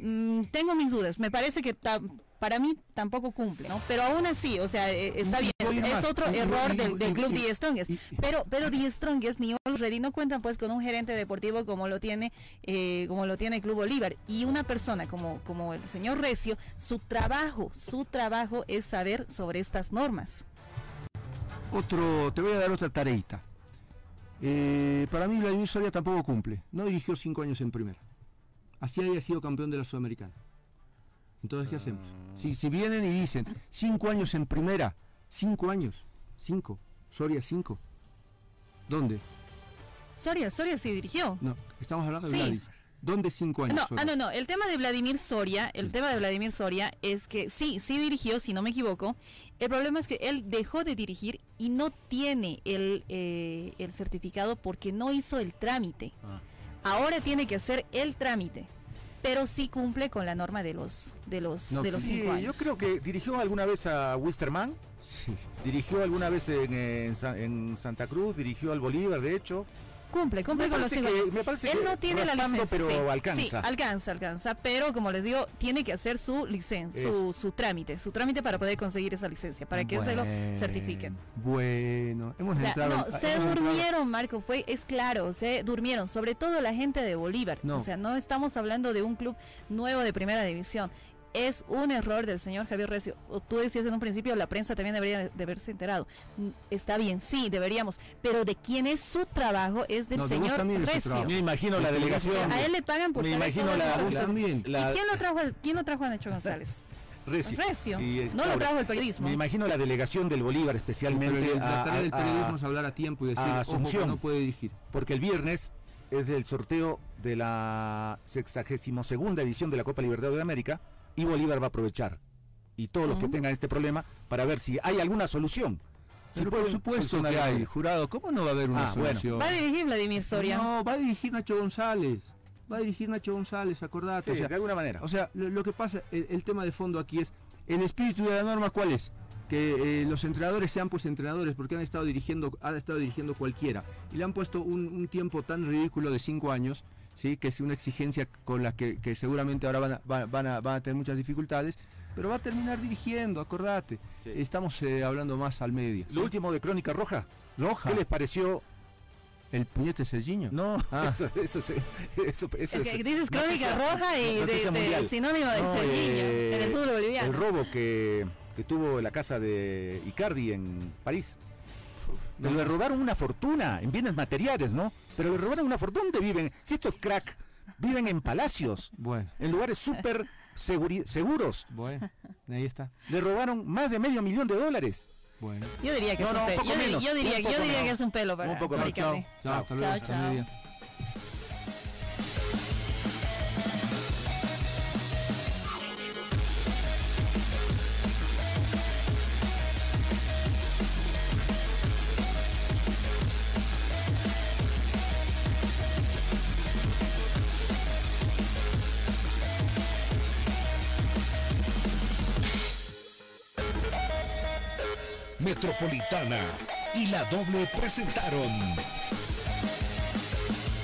Mm, tengo mis dudas. Me parece que ta- para mí tampoco cumple, ¿no? Pero aún así, o sea, eh, está Y- bien. Es, más. es otro Y- error y- del, del y- club y- The Strongest. Pero pero The Strongest ni All Ready no cuentan pues con un gerente deportivo como lo tiene eh, como lo tiene el Club Bolívar y una persona como como el señor Recio, su trabajo, su trabajo es saber sobre estas normas. Otro, te voy a dar otra tareita. Eh, para mí Vladimir Soria tampoco cumple. No dirigió cinco años en primera. Así haya sido campeón de la Sudamericana. Entonces, ¿qué hacemos? Si, si vienen y dicen cinco años en primera, cinco años, cinco, Soria cinco. ¿Dónde? Soria, Soria sí dirigió. No, estamos hablando de Sí. Vladi. ¿Dónde cinco años? No, Soria? ah, no, no. El tema de Vladimir Soria, el tema de Vladimir Soria es que sí, sí dirigió, si no me equivoco. El problema es que él dejó de dirigir y no tiene el, eh, el certificado porque no hizo el trámite. Ahora tiene que hacer el trámite, pero sí cumple con la norma de los de los No, de los sí, cinco años. yo creo que dirigió alguna vez a Wisterman, dirigió alguna vez en, en Sa- en Santa Cruz, dirigió al Bolívar, de hecho. Cumple, cumple Me con los cinco que- años. me parece Él no tiene la licencia. pero sí. alcanza. Sí, alcanza, alcanza. Pero como les digo, tiene que hacer su licencia, su, su trámite, su trámite para poder conseguir esa licencia, para que se lo certifiquen. Bueno, hemos O sea, entrado. no, se hemos entrado- durmieron, Marco, fue, es claro, se durmieron, sobre todo la gente de Bolívar. No. O sea, no estamos hablando de un club nuevo de primera división. Es un error del señor Javier Recio. O Tú decías en un principio, la prensa también debería de haberse enterado. Mm, Está bien, sí, deberíamos. Pero de quién es su trabajo es del No, señor Recio. Me imagino la delegación. A él le pagan por Me imagino la- la- cosas. también, la- ¿Y quién lo trajo, a- quién lo trajo a Nacho González? Recio. Recio. Y es- no lo trajo el periodismo. Me imagino la delegación del Bolívar especialmente. Pero la a- tarea del a- periodismo es hablar a tiempo y decir, ojo, Asunción. no puede dirigir. Porque el viernes es del sorteo de la 62 edición de la Copa Libertadores de América y Bolívar va a aprovechar. Y todos los que tengan este problema para ver si hay alguna solución. Si Pero por supuesto que hay, jurado. ¿Cómo no va a haber una Ah, bueno. solución? Va a dirigir Vladimir Soria. No, va a dirigir Nacho González. Va a dirigir Nacho González, acordate. Sí, o sea, de alguna manera. O sea, lo, lo que pasa, el, el tema de fondo aquí es, el espíritu de la norma, ¿cuál es? Que eh, los entrenadores sean pues entrenadores, porque han estado dirigiendo, ha estado dirigiendo cualquiera. Y le han puesto un, un tiempo tan ridículo de cinco años, ¿sí? que es una exigencia con la que, que seguramente ahora van a, va- van, a, van a tener muchas dificultades, pero va a terminar dirigiendo, acordate. Estamos eh, hablando más al medio. Lo último de Crónica Roja. Roja. ¿Qué les pareció? ¿El puñete Sergiño? No, Ah. eso, eso, eso, eso, eso Es que dices Crónica Roja y de- sinónimo de Serginho en el fútbol boliviano. El robo que, que tuvo la casa de Icardi en París. Pero le robaron una fortuna en bienes materiales, ¿no? Pero le robaron una fortuna. ¿Dónde viven? Si estos crack viven en palacios, Bueno, en lugares súper seguri- seguros. bueno, ahí está. Le robaron más de medio millón de dólares. Bueno. Yo diría que No, es no, un un pelo. poco Yo, diría, yo que menos. es un pelo para, Un poco para. Chao, hasta luego, Chao, hasta chao. Metropolitana y la doble presentaron